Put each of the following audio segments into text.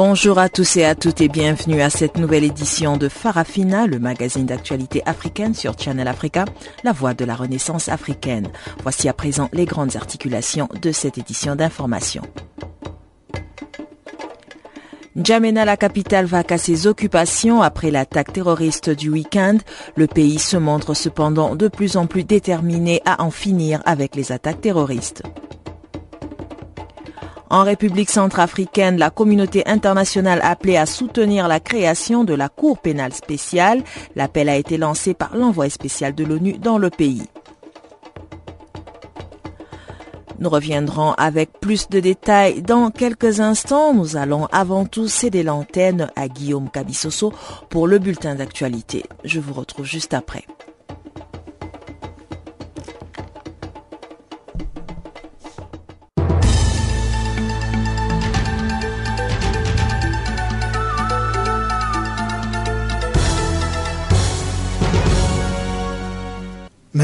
Bonjour à tous et à toutes et bienvenue à cette nouvelle édition de Farafina, le magazine d'actualité africaine sur Channel Africa, la voix de la renaissance africaine. Voici à présent les grandes articulations de cette édition d'information. N'Djamena, la capitale, va à ses occupations après l'attaque terroriste du week-end. Le pays se montre cependant de plus en plus déterminé à en finir avec les attaques terroristes. En République centrafricaine, la communauté internationale a appelé à soutenir la création de la Cour pénale spéciale. L'appel a été lancé par l'envoyé spécial de l'ONU dans le pays. Nous reviendrons avec plus de détails dans quelques instants. Nous allons avant tout céder l'antenne à Guillaume Cabissoso pour le bulletin d'actualité. Je vous retrouve juste après.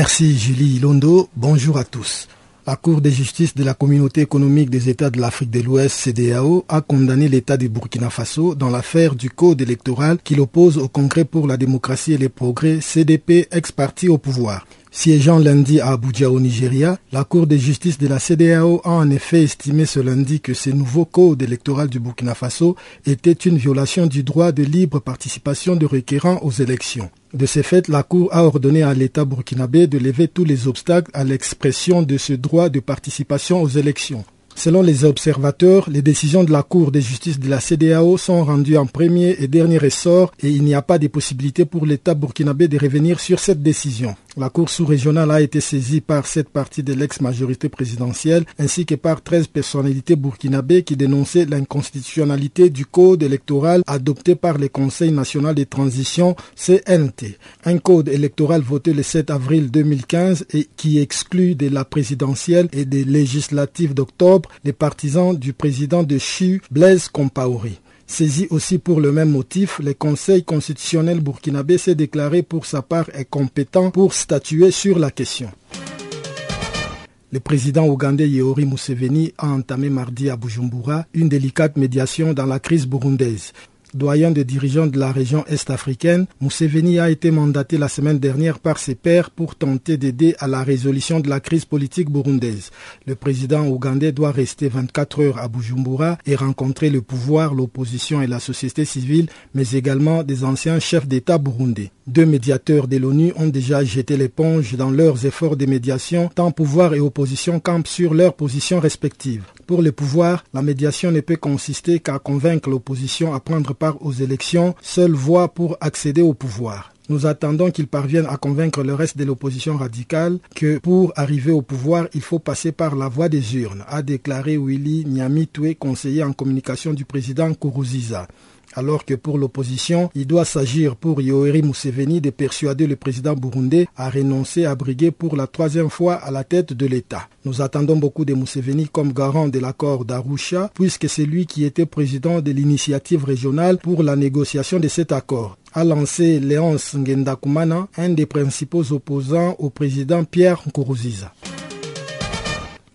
Merci Julie Londo. Bonjour à tous. La Cour de justice de la Communauté économique des États de l'Afrique de l'Ouest, CDAO, a condamné l'État du Burkina Faso dans l'affaire du code électoral qui l'oppose au Congrès pour la démocratie et les progrès, CDP, ex-parti au pouvoir. Siégeant lundi à Abuja au Nigeria, la Cour de justice de la CDAO a en effet estimé ce lundi que ce nouveau code électoral du Burkina Faso était une violation du droit de libre participation de requérants aux élections. De ce fait, la Cour a ordonné à l'État burkinabé de lever tous les obstacles à l'expression de ce droit de participation aux élections. Selon les observateurs, les décisions de la Cour de justice de la CDAO sont rendues en premier et dernier ressort et il n'y a pas de possibilité pour l'État burkinabé de revenir sur cette décision. La Cour sous-régionale a été saisie par cette partie de l'ex-majorité présidentielle ainsi que par 13 personnalités burkinabées qui dénonçaient l'inconstitutionnalité du code électoral adopté par le Conseil national de transition CNT. Un code électoral voté le 7 avril 2015 et qui exclut de la présidentielle et des législatives d'octobre les partisans du président de CHU, Blaise Compaoré. Saisi aussi pour le même motif, le Conseil constitutionnel burkinabé s'est déclaré pour sa part compétent pour statuer sur la question. Le président ougandais Yehori Museveni a entamé mardi à Bujumbura une délicate médiation dans la crise burundaise doyen des dirigeants de la région est-africaine, Museveni a été mandaté la semaine dernière par ses pairs pour tenter d'aider à la résolution de la crise politique burundaise. Le président ougandais doit rester 24 heures à Bujumbura et rencontrer le pouvoir, l'opposition et la société civile, mais également des anciens chefs d'État burundais. Deux médiateurs de l'ONU ont déjà jeté l'éponge dans leurs efforts de médiation, tant pouvoir et opposition campent sur leurs positions respectives. Pour le pouvoir, la médiation ne peut consister qu'à convaincre l'opposition à prendre part aux élections, seule voie pour accéder au pouvoir. Nous attendons qu'ils parviennent à convaincre le reste de l'opposition radicale que pour arriver au pouvoir, il faut passer par la voie des urnes, a déclaré Willy Nyamitwe, conseiller en communication du président Kourouziza alors que pour l'opposition, il doit s'agir pour Yoeri Museveni de persuader le président burundais à renoncer à briguer pour la troisième fois à la tête de l'État. Nous attendons beaucoup de Museveni comme garant de l'accord d'Arusha, puisque c'est lui qui était président de l'initiative régionale pour la négociation de cet accord a lancé Léonce Ngendakumana, un des principaux opposants au président Pierre Nkuruziza.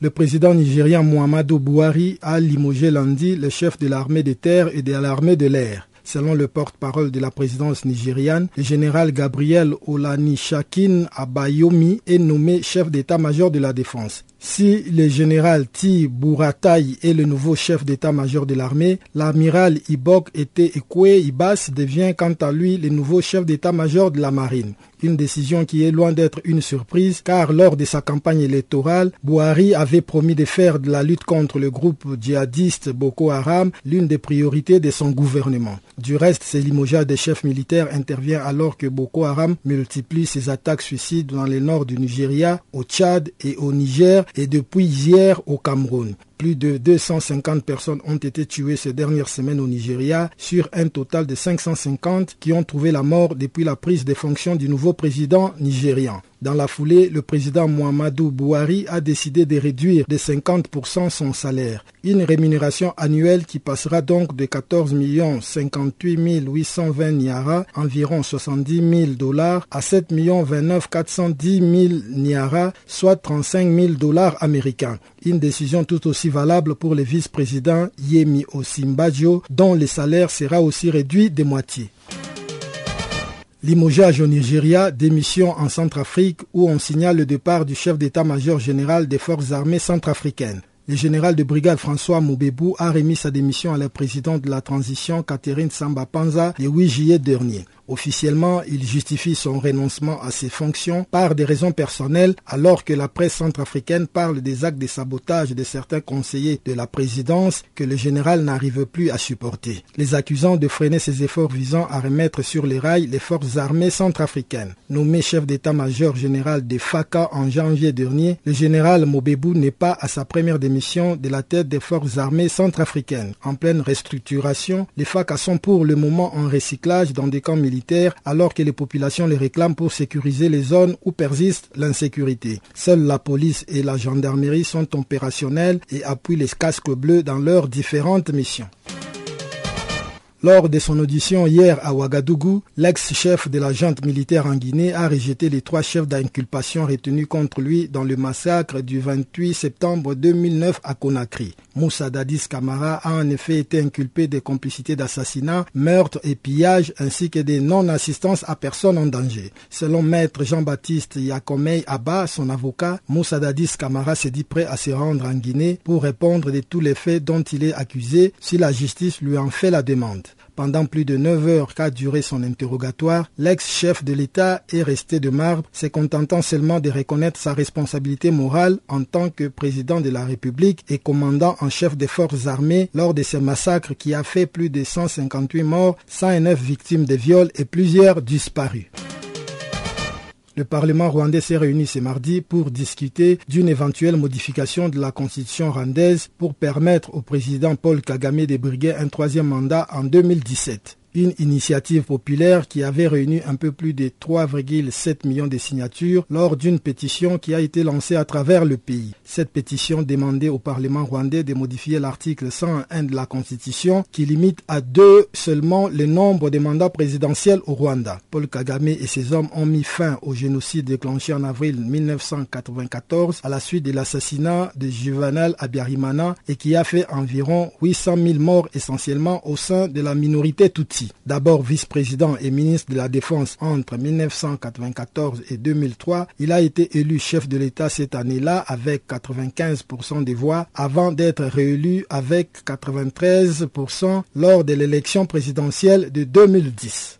Le président nigérien Muhammadu Buhari a limogé lundi le chef de l'armée des terres et de l'armée de l'air. Selon le porte-parole de la présidence nigériane, le général Gabriel Olanishakin Abayomi est nommé chef d'état-major de la défense. Si le général Ti Buratai est le nouveau chef d'état-major de l'armée, l'amiral Ibok était Ekwe Ibas devient quant à lui le nouveau chef d'état-major de la marine. Une décision qui est loin d'être une surprise car lors de sa campagne électorale, Buhari avait promis de faire de la lutte contre le groupe djihadiste Boko Haram l'une des priorités de son gouvernement. Du reste, ce limogeage des chefs militaires intervient alors que Boko Haram multiplie ses attaques suicides dans le nord du Nigeria, au Tchad et au Niger et depuis hier au Cameroun. Plus de 250 personnes ont été tuées ces dernières semaines au Nigeria sur un total de 550 qui ont trouvé la mort depuis la prise des fonctions du nouveau président nigérian. Dans la foulée, le président Muhammadu Buhari a décidé de réduire de 50% son salaire. Une rémunération annuelle qui passera donc de 14 58 820 niara, environ 70 000 dollars, à 7 29 410 000 niara, soit 35 000 dollars américains. Une décision tout aussi valable pour le vice-président Yemi Osimbajo, dont le salaire sera aussi réduit de moitié. Limogeage au Nigeria, démission en Centrafrique où on signale le départ du chef d'état-major général des forces armées centrafricaines. Le général de brigade François Moubebou a remis sa démission à la présidente de la transition Catherine Samba Panza le 8 juillet dernier. Officiellement, il justifie son renoncement à ses fonctions par des raisons personnelles, alors que la presse centrafricaine parle des actes de sabotage de certains conseillers de la présidence que le général n'arrive plus à supporter, les accusant de freiner ses efforts visant à remettre sur les rails les forces armées centrafricaines. Nommé chef d'état-major général des FACA en janvier dernier, le général Mobebou n'est pas à sa première démission de la tête des forces armées centrafricaines. En pleine restructuration, les FACA sont pour le moment en recyclage dans des camps militaires alors que les populations les réclament pour sécuriser les zones où persiste l'insécurité. Seule la police et la gendarmerie sont opérationnelles et appuient les casques bleus dans leurs différentes missions. Lors de son audition hier à Ouagadougou, l'ex-chef de la junte militaire en Guinée a rejeté les trois chefs d'inculpation retenus contre lui dans le massacre du 28 septembre 2009 à Conakry. Moussa Dadis Kamara a en effet été inculpé de complicité d'assassinat, meurtre et pillage ainsi que de non-assistance à personne en danger. Selon maître Jean-Baptiste Yakomei Abba, son avocat, Moussa Dadis Kamara s'est dit prêt à se rendre en Guinée pour répondre de tous les faits dont il est accusé si la justice lui en fait la demande. Pendant plus de neuf heures qu'a duré son interrogatoire, l'ex-chef de l'État est resté de marbre, se contentant seulement de reconnaître sa responsabilité morale en tant que président de la République et commandant en chef des forces armées lors de ce massacre qui a fait plus de 158 morts, 109 victimes de viols et plusieurs disparus. Le Parlement rwandais s'est réuni ce mardi pour discuter d'une éventuelle modification de la constitution rwandaise pour permettre au président Paul Kagame de briguer un troisième mandat en 2017 une initiative populaire qui avait réuni un peu plus de 3,7 millions de signatures lors d'une pétition qui a été lancée à travers le pays. Cette pétition demandait au Parlement rwandais de modifier l'article 101 de la Constitution qui limite à deux seulement le nombre de mandats présidentiels au Rwanda. Paul Kagame et ses hommes ont mis fin au génocide déclenché en avril 1994 à la suite de l'assassinat de Juvenal Abiyarimana et qui a fait environ 800 000 morts essentiellement au sein de la minorité Tutsi. D'abord vice-président et ministre de la Défense entre 1994 et 2003, il a été élu chef de l'État cette année-là avec 95% des voix avant d'être réélu avec 93% lors de l'élection présidentielle de 2010.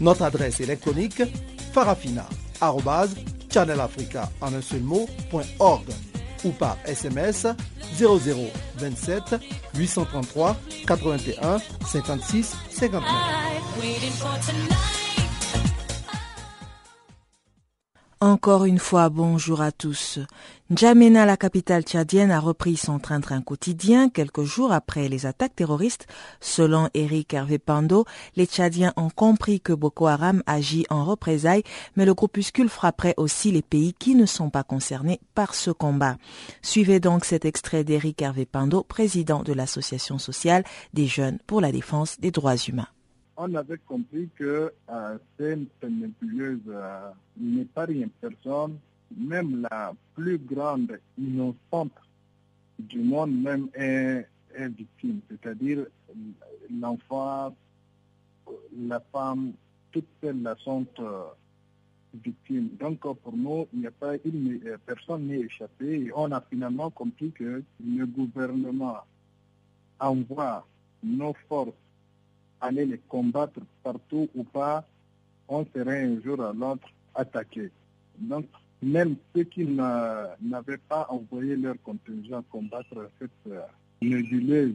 Notre adresse électronique farafina.channelafrica ou par SMS 0027 833 81 56 59. Encore une fois, bonjour à tous. N'Djamena, la capitale tchadienne, a repris son train-train quotidien quelques jours après les attaques terroristes. Selon Eric Hervé Pando, les Tchadiens ont compris que Boko Haram agit en représailles, mais le groupuscule frapperait aussi les pays qui ne sont pas concernés par ce combat. Suivez donc cet extrait d'Eric Hervé Pando, président de l'Association sociale des jeunes pour la défense des droits humains. on avait compris que euh, cette nébuleuse euh, n'est pas. Personne, même la plus grande innocente du monde même est, est victime. C'est-à-dire l'enfant, la femme, toutes celles sont euh, victimes. Donc pour nous, il n'y a pas une, personne n'est échappé. On a finalement compris que le gouvernement envoie nos forces aller les combattre partout ou pas, on serait un jour à l'autre attaqué. Même ceux qui n'avaient pas envoyé leur contingent combattre cette euh, nébuleuse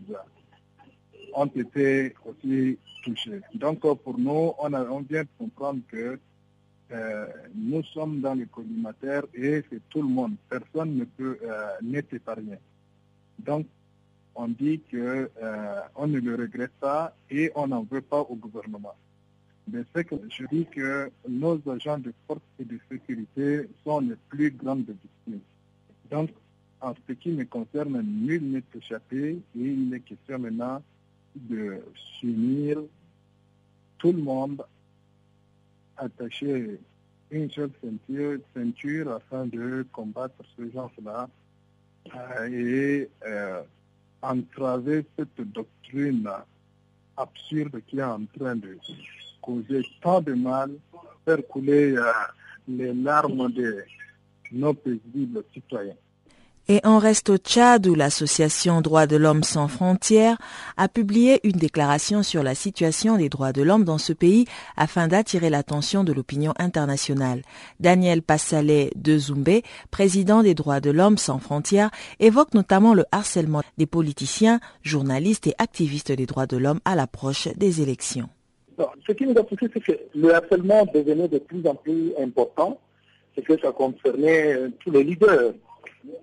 ont été aussi touchés. Donc, pour nous, on, a, on vient de comprendre que euh, nous sommes dans le collimateur et c'est tout le monde. Personne ne peut euh, n'est épargné. Donc, on dit qu'on euh, ne le regrette pas et on n'en veut pas au gouvernement. Mais ce que je dis que nos agents de force et de sécurité sont les plus grandes victimes. Donc, en ce qui me concerne, nul n'est échappé il est question maintenant de s'unir tout le monde, attacher une seule ceinture, ceinture afin de combattre ce genre-là euh, et euh, entraver cette doctrine absurde qui est en train de causer tant de mal, faire couler euh, les larmes de nos paisibles citoyens. Et on reste au Tchad où l'association Droits de l'homme sans frontières a publié une déclaration sur la situation des droits de l'homme dans ce pays afin d'attirer l'attention de l'opinion internationale. Daniel Passalé de Zoumbé, président des droits de l'homme sans frontières, évoque notamment le harcèlement des politiciens, journalistes et activistes des droits de l'homme à l'approche des élections. Ce qui nous a poussé, c'est que le harcèlement devenait de plus en plus important, c'est que ça concernait tous les leaders.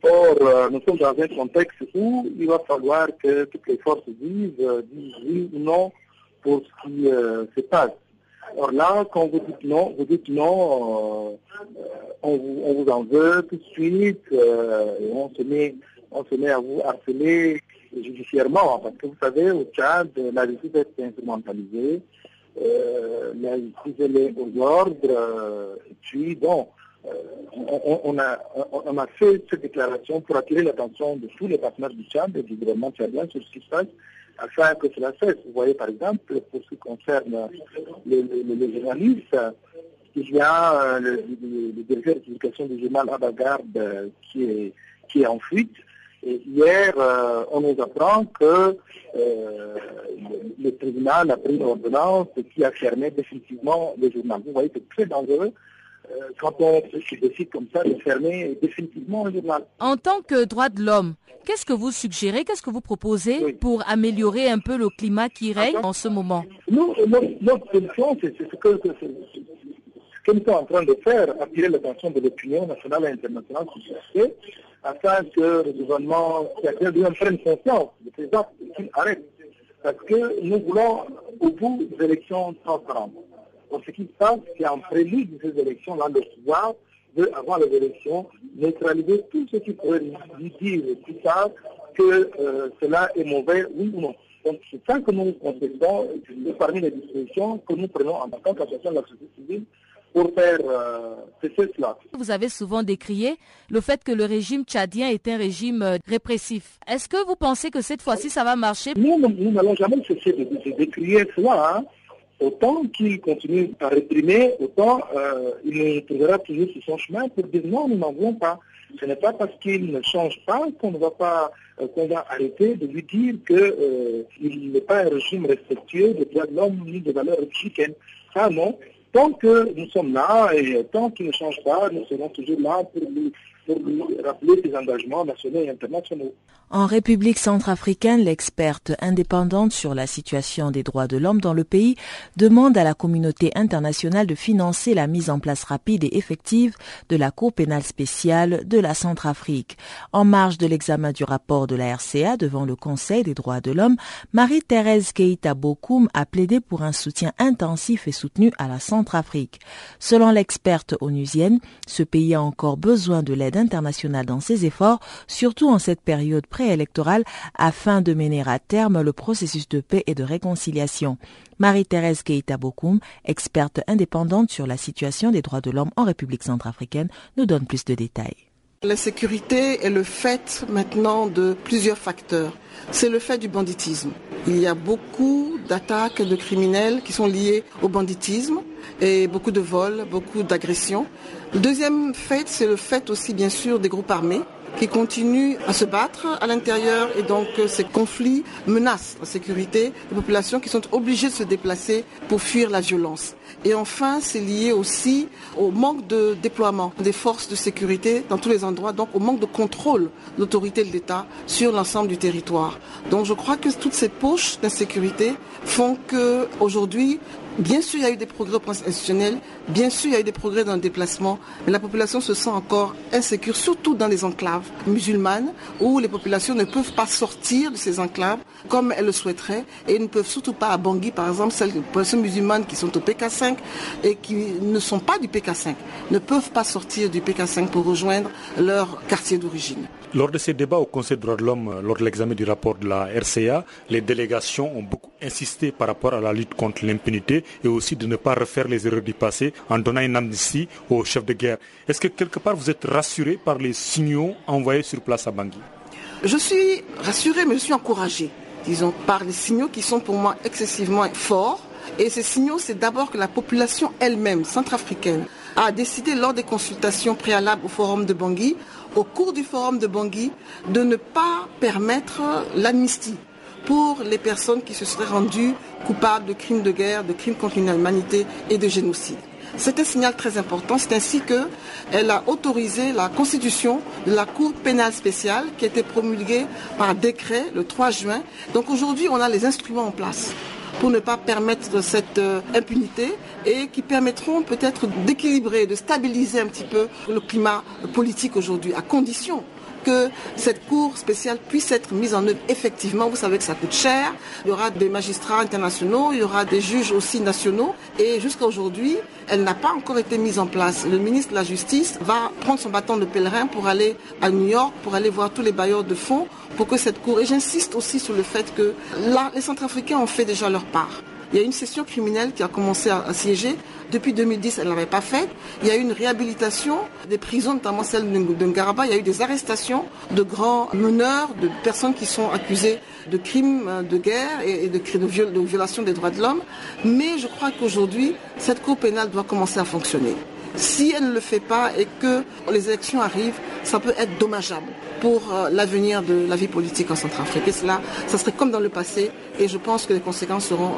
Or, euh, nous sommes dans un contexte où il va falloir que toutes les forces disent, euh, disent oui ou non pour ce qui euh, se passe. Or là, quand vous dites non, vous dites non, on vous, on, vous, en veut tout de suite, et on se, met, on se met à vous harceler judiciairement, parce que vous savez, au Tchad, la justice est instrumentalisée, la justice est aux ordres, et puis bon, on, a, on, a, fait cette déclaration pour attirer l'attention de tous les partenaires du Tchad et du gouvernement tchadien sur ce qui se passe afin que cela cesse. Vous voyez par exemple, pour ce qui concerne les, journalistes, il y a euh, le, directeur de du journal Abagarde euh, qui est, qui est en fuite. Et hier, euh, on nous apprend que le, tribunal a pris une ordonnance qui a fermé définitivement le journal. Vous voyez, c'est très dangereux euh, quand on décide comme ça de fermer définitivement un journal. En tant que droit de l'homme, qu'est-ce que vous suggérez, qu'est-ce que vous proposez pour améliorer un peu le climat qui règne en ce moment? Nous, notre, solution, c'est ce que, que, que nous sommes en train de faire, attirer l'attention de l'opinion nationale et internationale sur ce afin que le gouvernement prenne conscience de ces actes qu'il arrête. Parce que nous voulons, au bout des élections transparentes, pour ce qui se passe, c'est en prélude de ces élections-là, le pouvoir veut, avant les élections, neutraliser tout ce qui pourrait lui dire plus tard que euh, cela est mauvais, oui ou non. Donc c'est ça que nous contestons, parmi les dispositions que nous prenons en tant qu'association de la société civile pour faire euh, cela. Vous avez souvent décrié le fait que le régime tchadien est un régime euh, répressif. Est-ce que vous pensez que cette fois-ci ça va marcher? Nous, nous n'allons jamais cesser de, de, décrier cela. Hein autant qu'il continue à réprimer, autant euh, il nous trouvera toujours sur son chemin pour dire non, nous n'en voulons pas. Ce n'est pas parce qu'il ne change pas qu'on ne va pas euh, qu'on va arrêter de lui dire qu'il euh, n'est pas un régime respectueux des droits de l'homme ni des valeurs républicaines. Ça non. Tant que nous sommes là et tant qu'il ne change pas, nous serons toujours là pour En République centrafricaine, l'experte indépendante sur la situation des droits de l'homme dans le pays demande à la communauté internationale de financer la mise en place rapide et effective de la Cour pénale spéciale de la Centrafrique. En marge de l'examen du rapport de la RCA devant le Conseil des droits de l'homme, Marie-Thérèse Keita Bokoum a plaidé pour un soutien intensif et soutenu à la Centrafrique. Selon l'experte onusienne, ce pays a encore besoin de l'aide internationale dans ses efforts, surtout en cette période préélectorale, afin de mener à terme le processus de paix et de réconciliation. Marie-Thérèse Keita Bokoum, experte indépendante sur la situation des droits de l'homme en République centrafricaine, nous donne plus de détails. La sécurité est le fait maintenant de plusieurs facteurs. C'est le fait du banditisme. Il y a beaucoup d'attaques de criminels qui sont liés au banditisme et beaucoup de vols, beaucoup d'agressions. Le deuxième fait, c'est le fait aussi bien sûr des groupes armés qui continuent à se battre à l'intérieur et donc euh, ces conflits menacent la sécurité des populations qui sont obligées de se déplacer pour fuir la violence. Et enfin, c'est lié aussi au manque de déploiement des forces de sécurité dans tous les endroits, donc au manque de contrôle de l'autorité de l'État sur l'ensemble du territoire. Donc je crois que toutes ces poches d'insécurité font que aujourd'hui Bien sûr, il y a eu des progrès institutionnels, bien sûr, il y a eu des progrès dans le déplacement, mais la population se sent encore insécure, surtout dans les enclaves musulmanes, où les populations ne peuvent pas sortir de ces enclaves comme elles le souhaiteraient, et ne peuvent surtout pas à Bangui, par exemple, celles les populations musulmanes qui sont au PK5 et qui ne sont pas du PK5, ne peuvent pas sortir du PK5 pour rejoindre leur quartier d'origine. Lors de ces débats au Conseil des droits de l'homme, lors de l'examen du rapport de la RCA, les délégations ont beaucoup insisté par rapport à la lutte contre l'impunité et aussi de ne pas refaire les erreurs du passé en donnant une amnistie aux chefs de guerre. Est-ce que quelque part vous êtes rassuré par les signaux envoyés sur place à Bangui? Je suis rassuré, mais je suis encouragé, disons, par les signaux qui sont pour moi excessivement forts. Et ces signaux, c'est d'abord que la population elle-même, centrafricaine, a décidé lors des consultations préalables au forum de Bangui, au cours du forum de Bangui, de ne pas permettre l'amnistie pour les personnes qui se seraient rendues coupables de crimes de guerre, de crimes contre l'humanité et de génocide. C'est un signal très important. C'est ainsi qu'elle a autorisé la constitution de la Cour pénale spéciale qui a été promulguée par décret le 3 juin. Donc aujourd'hui, on a les instruments en place pour ne pas permettre cette euh, impunité et qui permettront peut-être d'équilibrer, de stabiliser un petit peu le climat politique aujourd'hui, à condition que cette cour spéciale puisse être mise en œuvre effectivement. Vous savez que ça coûte cher. Il y aura des magistrats internationaux, il y aura des juges aussi nationaux. Et jusqu'à aujourd'hui, elle n'a pas encore été mise en place. Le ministre de la Justice va prendre son bâton de pèlerin pour aller à New York, pour aller voir tous les bailleurs de fonds, pour que cette cour... Et j'insiste aussi sur le fait que les Centrafricains ont fait déjà leur part. Il y a une session criminelle qui a commencé à, siéger. Depuis 2010, elle ne l'avait pas fait. Il y a eu une réhabilitation des prisons, notamment celle de Ngaraba. Il y a eu des arrestations de grands meneurs, de personnes qui sont accusées de crimes de guerre et de, de, de violation des droits de l'homme. Mais je crois qu'aujourd'hui, cette Cour pénale doit commencer à fonctionner. Si elle ne le fait pas et que les élections arrivent, ça peut être dommageable pour euh, l'avenir de la vie politique en Centrafrique. Et cela, ça serait comme dans le passé, et je pense que les conséquences seront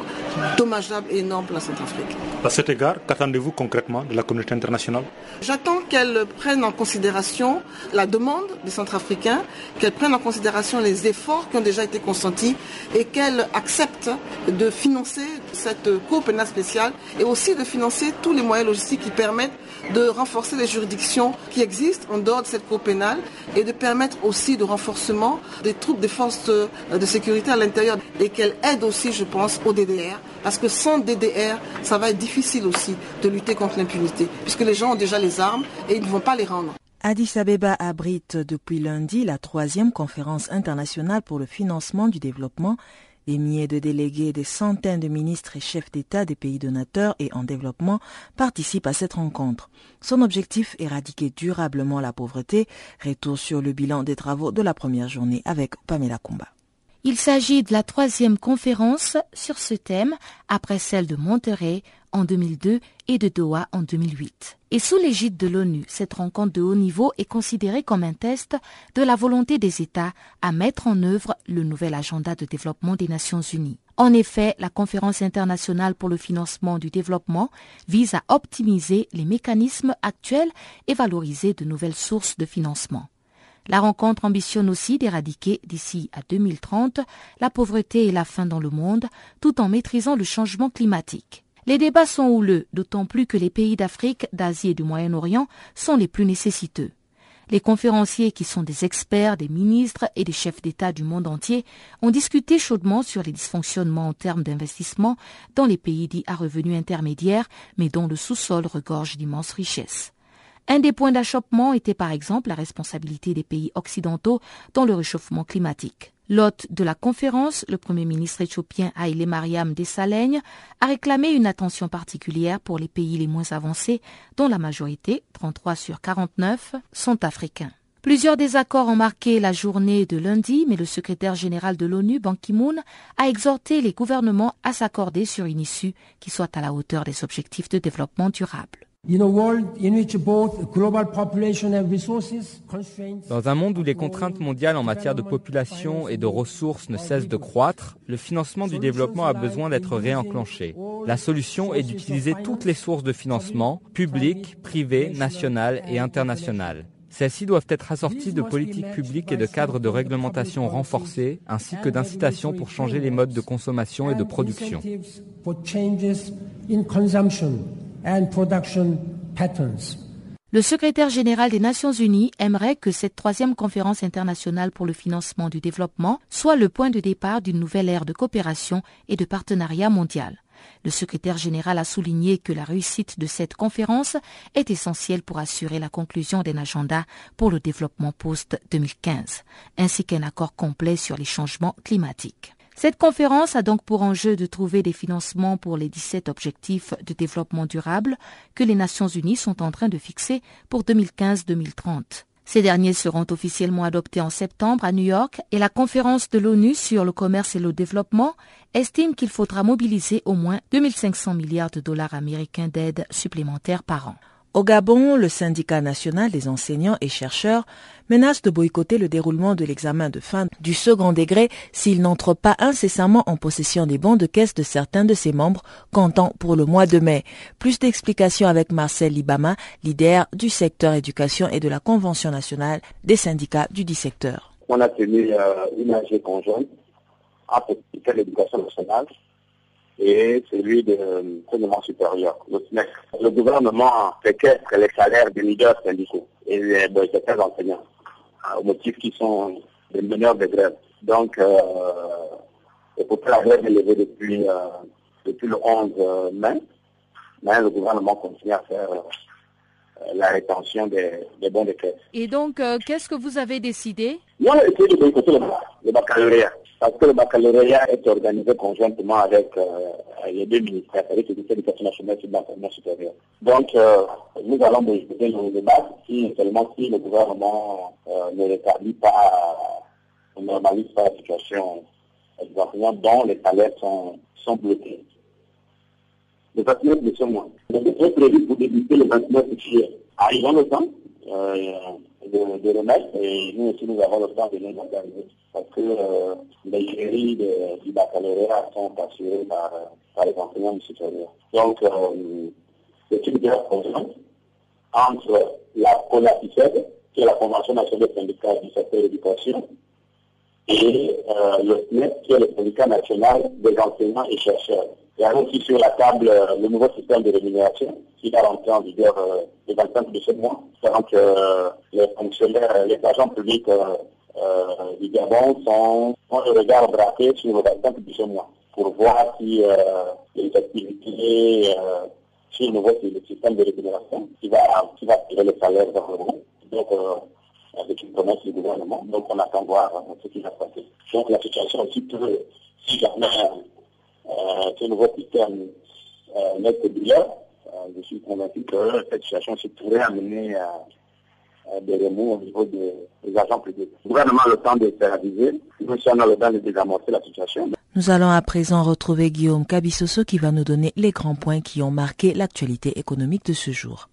dommageables et énormes pour la Centrafrique. À cet égard, qu'attendez-vous concrètement de la communauté internationale? J'attends qu'elle prenne en considération la demande des Centrafricains, qu'elle prenne en considération les efforts qui ont déjà été consentis et qu'elle accepte de financer cette Cour pénale spéciale et aussi de financer tous les moyens logistiques qui permettent de renforcer les juridictions qui existent en dehors de cette Cour pénale et de permettre aussi de renforcement des troupes des forces de sécurité à l'intérieur et qu'elle aide aussi, je pense, au DDR. Parce que sans DDR, ça va être difficile aussi de lutter contre l'impunité, puisque les gens ont déjà les armes et ils ne vont pas les rendre. Addis Abeba abrite depuis lundi la troisième conférence internationale pour le financement du développement des milliers de délégués, des centaines de ministres et chefs d'État des pays donateurs et en développement participent à cette rencontre. Son objectif, éradiquer durablement la pauvreté. Retour sur le bilan des travaux de la première journée avec Pamela Kumba. Il s'agit de la troisième conférence sur ce thème après celle de Monterrey en 2002 et de Doha en 2008. Et sous l'égide de l'ONU, cette rencontre de haut niveau est considérée comme un test de la volonté des États à mettre en œuvre le nouvel agenda de développement des Nations Unies. En effet, la conférence internationale pour le financement du développement vise à optimiser les mécanismes actuels et valoriser de nouvelles sources de financement. La rencontre ambitionne aussi d'éradiquer d'ici à 2030 la pauvreté et la faim dans le monde, tout en maîtrisant le changement climatique. Les débats sont houleux, d'autant plus que les pays d'Afrique, d'Asie et du Moyen-Orient sont les plus nécessiteux. Les conférenciers, qui sont des experts, des ministres et des chefs d'État du monde entier, ont discuté chaudement sur les dysfonctionnements en termes d'investissement dans les pays dits à revenus intermédiaires, mais dont le sous-sol regorge d'immenses richesses. Un des points d'achoppement était par exemple la responsabilité des pays occidentaux dans le réchauffement climatique. L'hôte de la conférence, le Premier ministre éthiopien Haile Mariam Dessalegn, a réclamé une attention particulière pour les pays les moins avancés, dont la majorité, 33 sur 49, sont africains. Plusieurs désaccords ont marqué la journée de lundi, mais le secrétaire général de l'ONU, Ban Ki-moon, a exhorté les gouvernements à s'accorder sur une issue qui soit à la hauteur des objectifs de développement durable. Dans un monde où les contraintes mondiales en matière de population et de ressources ne cessent de croître, le financement du développement a besoin d'être réenclenché. La solution est d'utiliser toutes les sources de financement, publiques, privées, nationales et internationales. Celles-ci doivent être assorties de politiques publiques et de cadres de réglementation renforcés, ainsi que d'incitations pour changer les modes de consommation et de production. Le secrétaire général des Nations Unies aimerait que cette troisième conférence internationale pour le financement du développement soit le point de départ d'une nouvelle ère de coopération et de partenariat mondial. Le secrétaire général a souligné que la réussite de cette conférence est essentielle pour assurer la conclusion d'un agenda pour le développement post-2015, ainsi qu'un accord complet sur les changements climatiques. Cette conférence a donc pour enjeu de trouver des financements pour les 17 objectifs de développement durable que les Nations Unies sont en train de fixer pour 2015-2030. Ces derniers seront officiellement adoptés en septembre à New York et la conférence de l'ONU sur le commerce et le développement estime qu'il faudra mobiliser au moins 2500 milliards de dollars américains d'aide supplémentaires par an. Au Gabon, le syndicat national des enseignants et chercheurs menace de boycotter le déroulement de l'examen de fin du second degré s'il n'entre pas incessamment en possession des bons de caisse de certains de ses membres comptant pour le mois de mai. Plus d'explications avec Marcel Libama, leader du secteur éducation et de la Convention nationale des syndicats du dit secteur. On a tenu euh, une AG conjointe entre l'éducation nationale et celui de l'enseignement supérieur, le SNEC. Le gouvernement séquestre les salaires des leaders syndicaux et de certains enseignants, euh, au motif qu'ils sont des meneurs de grève. Donc, euh, pourtant la grève est depuis, euh, depuis le 11 mai, mais le gouvernement continue à faire la rétention des, bons de caisse. Et donc, qu'est-ce que vous avez décidé? On a essayé de boycotter le baccalauréat parce que le baccalauréat est organisé conjointement avec euh, les deux ministères, avec le ministère de l'Éducation nationale et de l'enseignement supérieur. Donc, euh, nous allons discuter le débat si seulement si le gouvernement euh, ne rétablit pas, ne normalise pas la situation des enseignants dont les salaires sont, sont bloqués. Le 29 de ce mois. Le décret prévu pour débuter le 29 juillet. Arrivons le temps de, de, remettre et nous aussi nous avons le temps de nous organiser parce que euh, les jurys du baccalauréat sont assurés par, par les enseignants du supérieur. Donc, euh, c'est une guerre conjointe entre la CONAPICED, qui est la Convention nationale des syndicats du secteur de l'éducation, et euh, le SNEP, qui est le syndicat national des enseignants et chercheurs. Il y a aussi sur la table euh, le nouveau système de rémunération qui va rentrer en vigueur euh, le 25 de ce mois. Donc, euh, les fonctionnaires, les agents publics du Gabon sont, ont le regard braqué sur le 25 de ce mois pour voir si les activités sur le nouveau système de rémunération qui va, qui va tirer les salaires vers le haut. Donc, avec une promesse du gouvernement. Donc, on attend voir ce qui va se passer. Donc, la situation aussi peut, si jamais euh, ce nouveau système euh, n'est que euh, je suis convaincu que cette situation se pourrait amener à, des remous au niveau des, agents publics. Le gouvernement a le temps de faire aviser, nous sommes le temps de désamorcer la situation. Nous allons à présent retrouver Guillaume Cabissoso qui va nous donner les grands points qui ont marqué l'actualité économique de ce jour.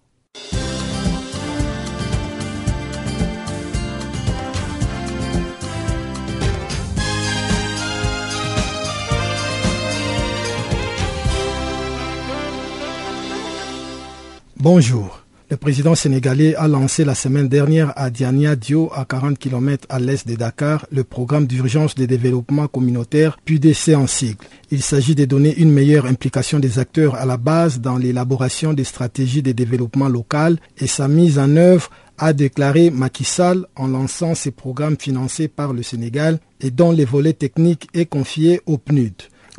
Bonjour. Le président sénégalais a lancé la semaine dernière à Diania Dio, à 40 km à l'est de Dakar, le programme d'urgence de développement communautaire PUDC en sigle. Il s'agit de donner une meilleure implication des acteurs à la base dans l'élaboration des stratégies de développement local et sa mise en œuvre a déclaré Macky Sall en lançant ces programmes financés par le Sénégal et dont les volets techniques est confié au PNUD.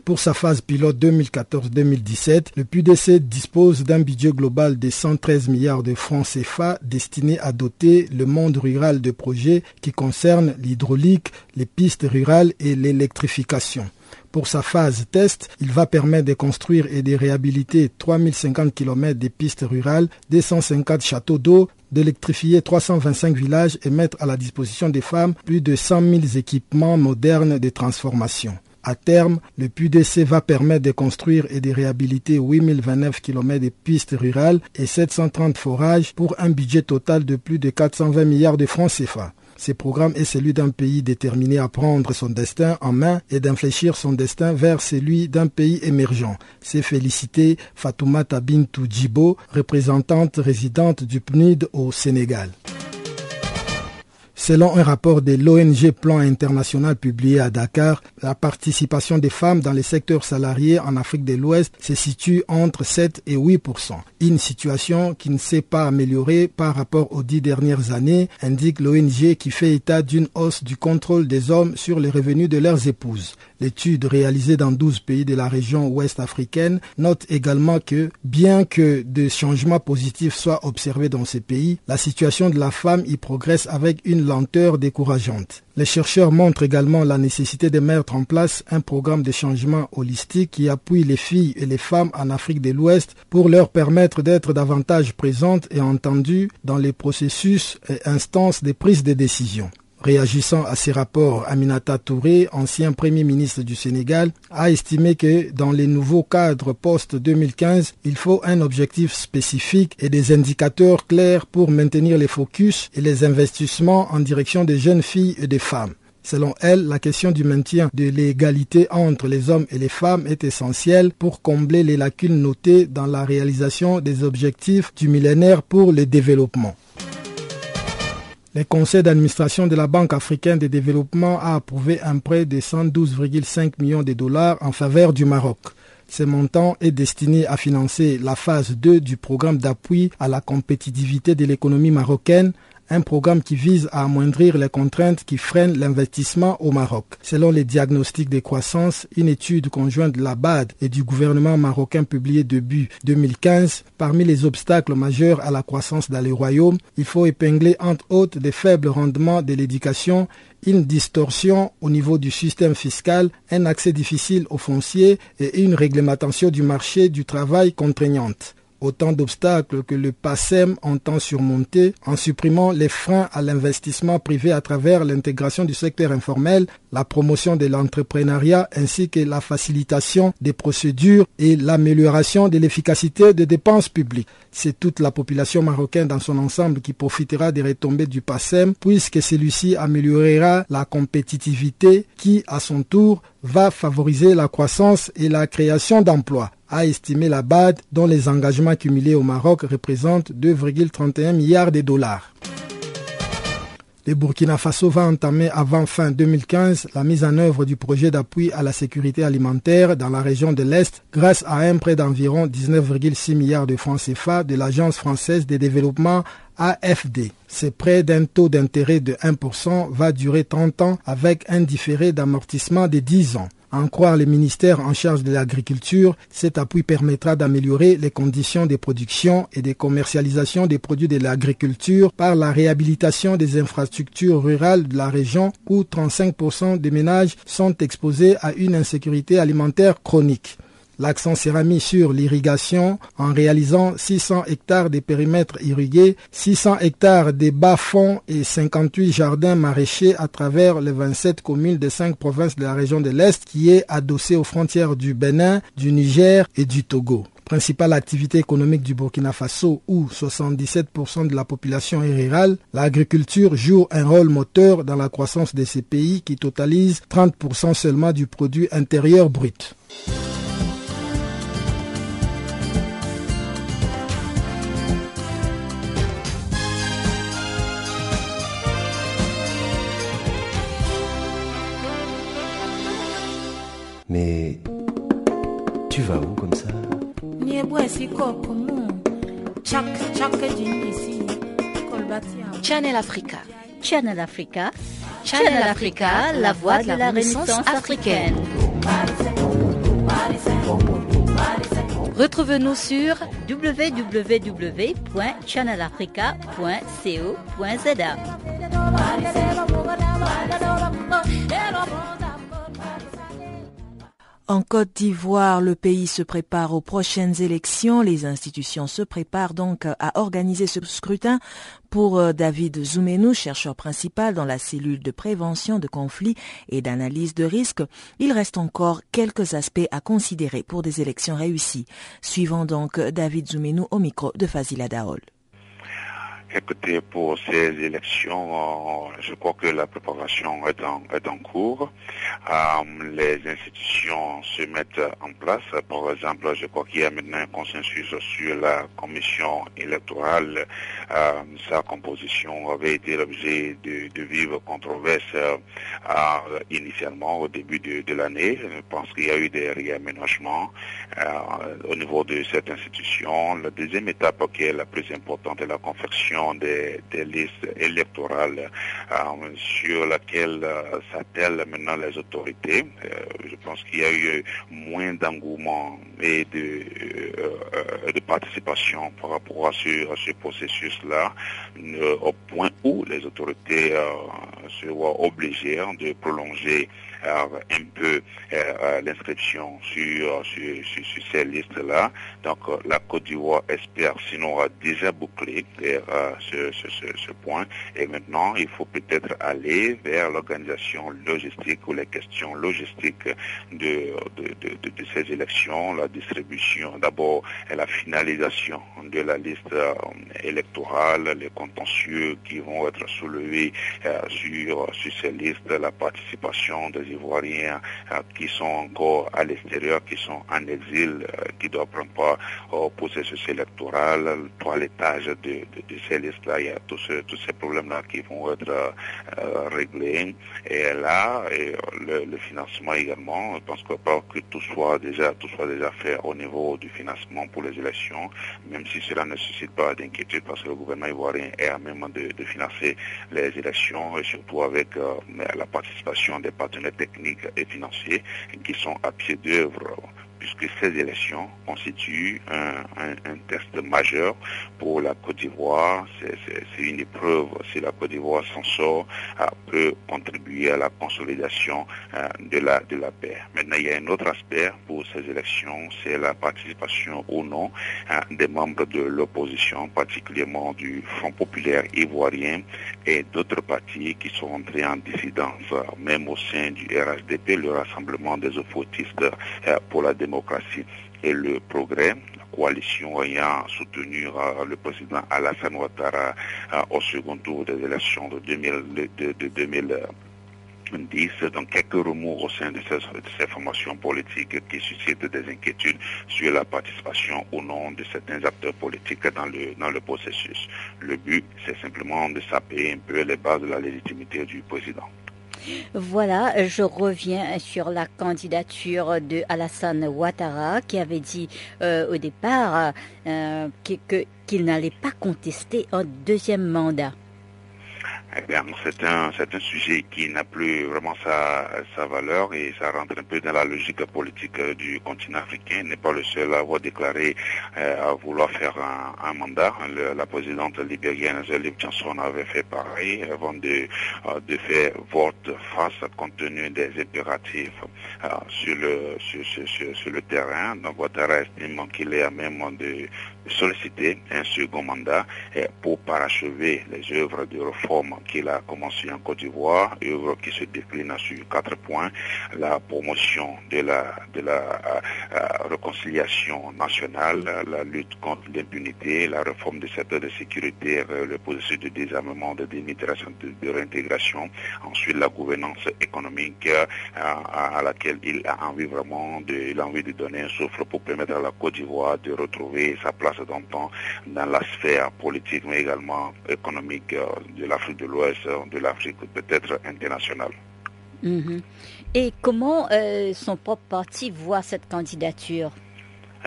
Pour sa phase pilote 2014-2017, le PUDC dispose d'un budget global de 113 milliards de francs CFA destiné à doter le monde rural de projets qui concernent l'hydraulique, les pistes rurales et l'électrification. Pour sa phase test, il va permettre de construire et de réhabiliter 3050 km de pistes rurales, 250 châteaux d'eau, d'électrifier 325 villages et mettre à la disposition des femmes plus de 100 000 équipements modernes de transformation. À terme, le PUDC va permettre de construire et de réhabiliter 8029 km de pistes rurales et 730 forages pour un budget total de plus de 420 milliards de francs CFA. Ce programme est celui d'un pays déterminé à prendre son destin en main et d'infléchir son destin vers celui d'un pays émergent. C'est félicité Fatoumata Bintou Djibo, représentante résidente du PNUD au Sénégal. Selon un rapport de l'ONG Plan International publié à Dakar, la participation des femmes dans les secteurs salariés en Afrique de l'Ouest se situe entre 7 et 8% Une situation qui ne s'est pas améliorée par rapport aux dix dernières années, indique l'ONG qui fait état d'une hausse du contrôle des hommes sur les revenus de leurs épouses. L'étude réalisée dans 12 pays de la région ouest africaine note également que, bien que des changements positifs soient observés dans ces pays, la situation de la femme y progresse avec une lenteur décourageante. Les chercheurs montrent également la nécessité de mettre en place un programme de changement holistique qui appuie les filles et les femmes en Afrique de l'Ouest pour leur permettre d'être davantage présentes et entendues dans les processus et instances de prise de décision. Réagissant à ces rapports, Aminata Touré, ancien Premier ministre du Sénégal, a estimé que dans les nouveaux cadres post-2015, il faut un objectif spécifique et des indicateurs clairs pour maintenir les focus et les investissements en direction des jeunes filles et des femmes. Selon elle, la question du maintien de l'égalité entre les hommes et les femmes est essentielle pour combler les lacunes notées dans la réalisation des objectifs du millénaire pour le développement. Le conseil d'administration de la Banque africaine de développement a approuvé un prêt de 112,5 millions de dollars en faveur du Maroc. Ce montant est destiné à financer la phase 2 du programme d'appui à la compétitivité de l'économie marocaine un programme qui vise à amoindrir les contraintes qui freinent l'investissement au Maroc. Selon les diagnostics de croissance, une étude conjointe de la BAD et du gouvernement marocain publiée début 2015, parmi les obstacles majeurs à la croissance dans le royaume, il faut épingler entre autres des faibles rendements de l'éducation une distorsion au niveau du système fiscal, un accès difficile aux fonciers et une réglementation du marché du travail contraignante autant d'obstacles que le PASSEM entend surmonter en supprimant les freins à l'investissement privé à travers l'intégration du secteur informel, la promotion de l'entrepreneuriat ainsi que la facilitation des procédures et l'amélioration de l'efficacité des dépenses publiques. C'est toute la population marocaine dans son ensemble qui profitera des retombées du PASSEM puisque celui-ci améliorera la compétitivité qui, à son tour, va favoriser la croissance et la création d'emplois a estimé la BAD dont les engagements cumulés au Maroc représentent 2,31 milliards de dollars. Le Burkina Faso va entamer avant fin 2015 la mise en œuvre du projet d'appui à la sécurité alimentaire dans la région de l'Est grâce à un prêt d'environ 19,6 milliards de francs CFA de l'Agence française de développement AFD. Ce prêt d'un taux d'intérêt de 1% va durer 30 ans avec un différé d'amortissement de 10 ans. En croire les ministères en charge de l'agriculture, cet appui permettra d'améliorer les conditions de production et de commercialisation des produits de l'agriculture par la réhabilitation des infrastructures rurales de la région où 35% des ménages sont exposés à une insécurité alimentaire chronique. L'accent sera mis sur l'irrigation en réalisant 600 hectares de périmètres irrigués, 600 hectares de bas-fonds et 58 jardins maraîchers à travers les 27 communes des 5 provinces de la région de l'Est qui est adossée aux frontières du Bénin, du Niger et du Togo principale activité économique du Burkina Faso où 77% de la population est rurale, l'agriculture joue un rôle moteur dans la croissance de ces pays qui totalisent 30% seulement du produit intérieur brut. Mais tu vas où comme ça? Channel Africa. Channel Africa. Channel Africa, la voix de la Renaissance africaine. Retrouve-nous sur www.channelafrica.co.za. En Côte d'Ivoire, le pays se prépare aux prochaines élections. Les institutions se préparent donc à organiser ce scrutin. Pour euh, David Zoumenou, chercheur principal dans la cellule de prévention de conflits et d'analyse de risques, il reste encore quelques aspects à considérer pour des élections réussies. Suivant donc David Zoumenou au micro de Fazila Daol. Écoutez, pour ces élections, euh, je crois que la préparation est en, cours. Euh, les institutions se mettent en place. Par exemple, je crois qu'il y a maintenant un consensus sur la commission électorale. Euh, sa composition avait été l'objet de, de vives controverses initialement au début de, l'année. Je pense qu'il y a eu des réaménagements au niveau de cette institution. La deuxième étape qui est la plus importante est la confection des, listes électorales euh, sur laquelle euh, s'attellent maintenant les autorités. Euh, je pense qu'il y a eu moins d'engouement et de, de, participation par rapport à ce, processus-là, au point où les autorités se voient obligées de prolonger un peu l'inscription sur, sur, ces listes-là. Donc la Côte d'Ivoire espère, sinon aura déjà bouclé ce, ce, point. Et maintenant, il faut peut-être aller vers l'organisation logistique ou les questions logistiques de, de, ces élections, la distribution, d'abord la finalisation de la liste euh, électorale, les contentieux qui vont être soulevés euh, sur, sur ces listes, la participation des Ivoiriens euh, qui sont encore à l'extérieur, qui sont en exil, qui ne doivent prendre part au processus électoral, le toilettage de, ces là il y a tous, ces problèmes-là qui vont être euh, réglés. Et là, le, financement également, je pense que, que tout soit déjà tout soit déjà fait au niveau du financement pour les élections, même si cela ne suscite pas d'inquiétude parce que le gouvernement ivoirien est à même de, financer les élections et surtout avec euh, la participation des partenaires techniques et financiers qui sont à pied d'œuvre puisque ces élections constituent un, test majeur pour la Côte d'Ivoire. C'est une épreuve. Si la Côte d'Ivoire s'en sort, euh, peut contribuer à la consolidation euh, de, la, paix. Maintenant, il y a un autre aspect pour ces élections, c'est la participation ou non euh, des membres de l'opposition, particulièrement du Front populaire ivoirien et d'autres partis qui sont entrés en dissidence, même au sein du RHDP, le Rassemblement des oppotistes pour la démocratie démocratie et le progrès, coalition ayant soutenu euh, le président Alassane Ouattara euh, au second tour des élections de, 2010, donc quelques remous au sein de ces, formations politiques qui suscitent des inquiétudes sur la participation ou non de certains acteurs politiques dans le, dans le processus. Le but, c'est simplement de saper un peu les bases de la légitimité du président. Voilà, je reviens sur la candidature de Alassane Ouattara qui avait dit euh, au départ euh, qu'il n'allait pas contester un deuxième mandat. Eh bien, c'est un, c'est un sujet qui n'a plus vraiment sa, sa valeur et ça rentre un peu dans la logique politique du continent africain. Il n'est pas le seul à avoir déclaré euh, à vouloir faire un, mandat. la présidente libérienne Zélie Johnson avait fait pareil avant de, euh, de faire vote face compte tenu des impératifs euh, sur, le, sur, le terrain. Donc, Ouattara estime qu'il est à même de solliciter un second mandat pour parachever les œuvres de réforme qu'il a commencé en Côte d'Ivoire, œuvre qui se décline sur quatre points, la promotion de la, de la euh, euh, réconciliation nationale, la lutte contre l'impunité, la réforme des secteurs de sécurité, euh, le processus de désarmement, de démigration, de, réintégration, ensuite la gouvernance économique à, laquelle il a envie vraiment de, il a envie de donner un souffle pour permettre à la Côte d'Ivoire de retrouver sa place dans la sphère politique mais également économique de l'Afrique de l'Ouest, de l'Afrique peut-être internationale. Mhm. Et comment euh, son propre parti voit cette candidature?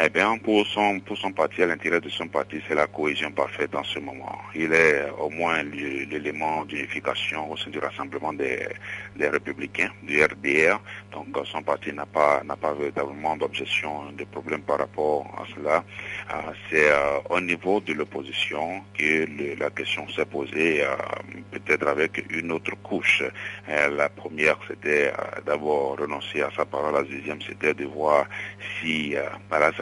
Eh bien, pour son, parti, à l'intérieur de son parti, c'est la cohésion parfaite en ce moment. Il est au moins l'élément d'unification au sein du rassemblement des, des républicains, du RDR. Donc, son parti n'a pas, n'a pas véritablement d'objection, de problème par rapport à cela. Euh, c'est euh, au niveau de l'opposition que la question s'est posée, euh, peut-être avec une autre couche. la première, c'était d'abord renoncer à sa parole. La deuxième, c'était de voir si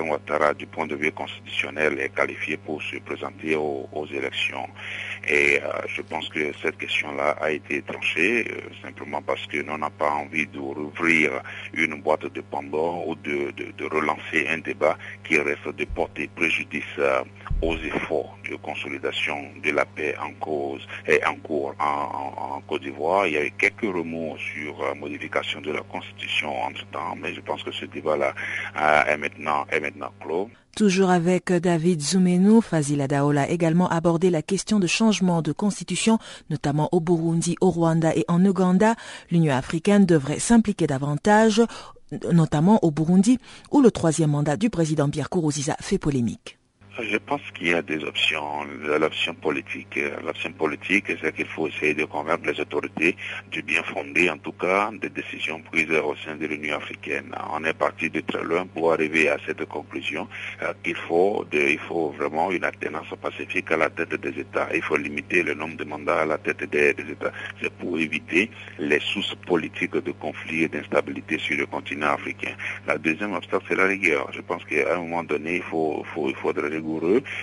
Ouattara, du point de vue constitutionnel, est qualifié pour se présenter aux, élections. Et euh, je pense que cette question-là a été tranchée euh, simplement parce que l'on n'a pas envie de rouvrir une boîte de Pandore ou de, relancer un débat qui reste de porter préjudice euh, aux efforts de consolidation de la paix en cause et en cours en, Côte d'Ivoire. Il y a eu quelques remous sur modification de la Constitution entre-temps, mais je pense que ce débat-là est maintenant Toujours avec David Zoumenu, Fazila Daola a également abordé la question de changement de constitution, notamment au Burundi, au Rwanda et en Ouganda. L'Union africaine devrait s'impliquer davantage, notamment au Burundi, où le troisième mandat du président Pierre Kourouziza fait polémique. Je pense qu'il y a des options. L'option politique, politique, c'est qu'il faut essayer de convaincre les autorités du bien fondé, en tout cas, des décisions prises au sein de l'Union africaine. On est parti de très loin pour arriver à cette conclusion euh, qu'il faut, il faut vraiment une alternance pacifique à la tête des États. Il faut limiter le nombre de mandats à la tête des, États. C'est pour éviter les sources politiques de conflits et d'instabilité sur le continent africain. La deuxième obstacle, c'est la rigueur. Je pense qu'à un moment donné, il faut, faut, il faudrait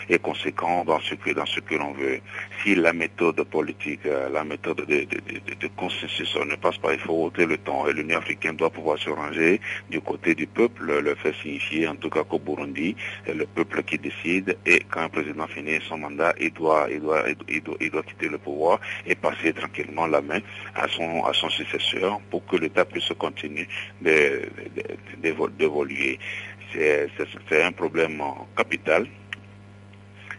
et conséquent dans ce que, dans ce que l'on veut. Si la méthode politique, euh, la méthode de, de, consensus ne passe pas, il faut ôter le temps. Et l'Union africaine doit pouvoir se ranger du côté du peuple, le fait signifier en tout cas qu'au Burundi, le peuple qui décide et quand un président finit son mandat, il doit, il doit, il doit, il doit quitter le pouvoir et passer tranquillement la main à son, à son successeur pour que l'État puisse continuer d'évoluer. C'est un problème capital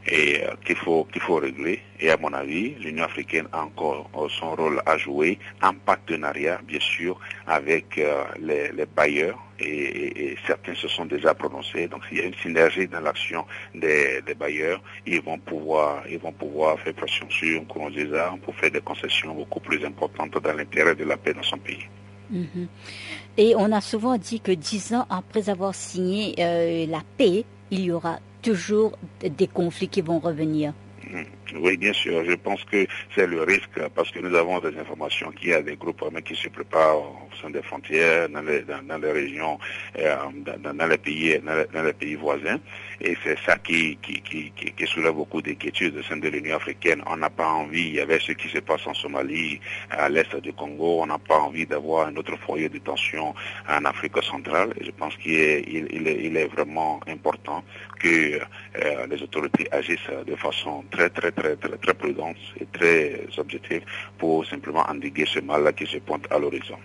et euh, qu'il faut, qu'il faut régler. Et à mon avis, l'Union africaine a encore euh, son rôle à jouer en partenariat, bien sûr, avec euh, les, bailleurs. Et, certains se sont déjà prononcés. Donc s'il y a une synergie dans l'action des, bailleurs, ils vont pouvoir, ils vont pouvoir faire pression sur Nkurunziza pour faire des concessions beaucoup plus importantes dans l'intérêt de la paix dans son pays. Mhm. Et on a souvent dit que dix ans après avoir signé la paix, il y aura toujours des conflits qui vont revenir. Mm. Oui, bien sûr. Je pense que c'est le risque parce que nous avons des informations qu'il y a des groupes qui se préparent au sein des frontières, dans les, dans, les régions, euh, dans, les pays, dans les, pays voisins. Et c'est ça qui, soulève beaucoup d'inquiétudes au sein de l'Union africaine. On n'a pas envie, avait ce qui se passe en Somalie, à l'est du Congo, on n'a pas envie d'avoir un autre foyer de tension en Afrique centrale. Et je pense qu'il est, il, est, il est vraiment important que euh, les autorités agissent de façon très, très, très, très, très prudente et très objective pour simplement endiguer ce mal-là qui se pointe à l'horizon.